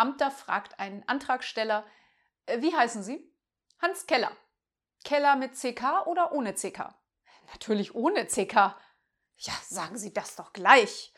Beamter fragt einen Antragsteller, äh, wie heißen Sie? Hans Keller. Keller mit CK oder ohne CK? Natürlich ohne CK. Ja, sagen Sie das doch gleich.